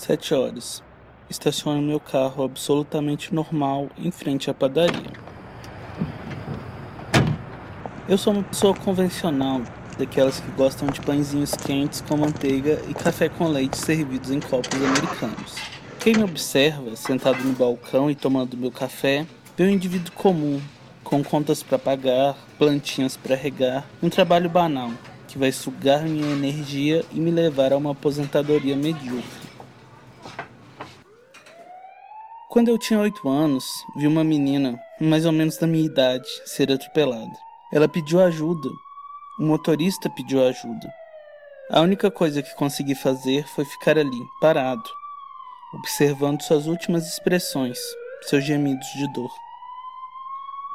Sete horas. Estaciono meu carro absolutamente normal em frente à padaria. Eu sou uma pessoa convencional, daquelas que gostam de pãezinhos quentes com manteiga e café com leite servidos em copos americanos. Quem me observa, sentado no balcão e tomando meu café, vê um indivíduo comum, com contas para pagar, plantinhas para regar, um trabalho banal que vai sugar minha energia e me levar a uma aposentadoria medíocre. Quando eu tinha oito anos, vi uma menina, mais ou menos da minha idade, ser atropelada. Ela pediu ajuda. O motorista pediu ajuda. A única coisa que consegui fazer foi ficar ali, parado, observando suas últimas expressões, seus gemidos de dor.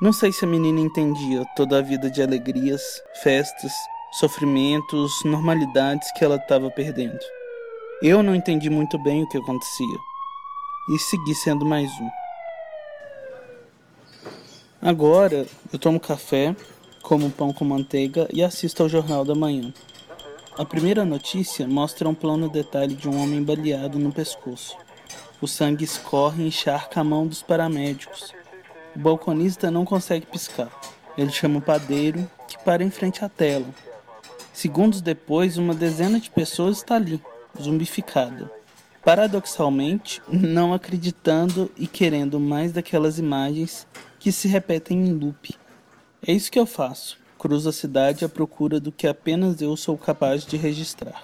Não sei se a menina entendia toda a vida de alegrias, festas, sofrimentos, normalidades que ela estava perdendo. Eu não entendi muito bem o que acontecia e segui sendo mais um. Agora eu tomo café, como pão com manteiga e assisto ao Jornal da Manhã. A primeira notícia mostra um plano detalhe de um homem baleado no pescoço. O sangue escorre e encharca a mão dos paramédicos. O balconista não consegue piscar. Ele chama o padeiro, que para em frente à tela. Segundos depois, uma dezena de pessoas está ali, zumbificada paradoxalmente, não acreditando e querendo mais daquelas imagens que se repetem em loop. É isso que eu faço. Cruzo a cidade à procura do que apenas eu sou capaz de registrar.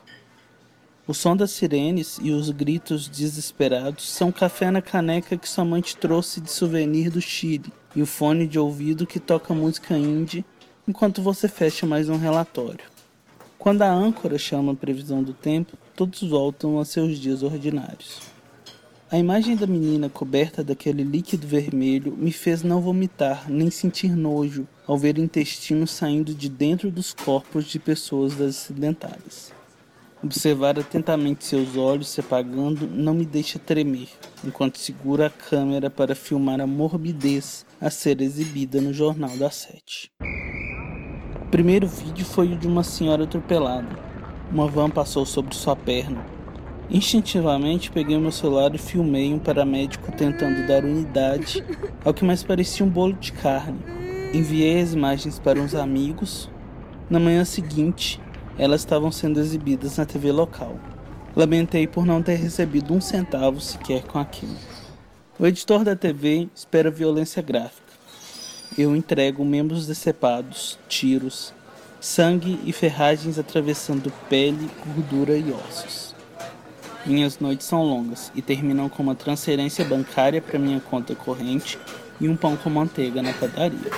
O som das sirenes e os gritos desesperados são café na caneca que sua mãe te trouxe de souvenir do Chile e o fone de ouvido que toca música indie enquanto você fecha mais um relatório. Quando a âncora chama a previsão do tempo, todos voltam a seus dias ordinários. A imagem da menina coberta daquele líquido vermelho me fez não vomitar nem sentir nojo ao ver intestino saindo de dentro dos corpos de pessoas acidentadas. Observar atentamente seus olhos se apagando não me deixa tremer, enquanto seguro a câmera para filmar a morbidez a ser exibida no Jornal da Sete primeiro vídeo foi o de uma senhora atropelada. Uma van passou sobre sua perna. Instintivamente peguei meu celular e filmei um paramédico tentando dar unidade ao que mais parecia um bolo de carne. Enviei as imagens para uns amigos. Na manhã seguinte, elas estavam sendo exibidas na TV local. Lamentei por não ter recebido um centavo sequer com aquilo. O editor da TV espera violência gráfica eu entrego membros decepados, tiros, sangue e ferragens atravessando pele, gordura e ossos. Minhas noites são longas e terminam com uma transferência bancária para minha conta corrente e um pão com manteiga na padaria.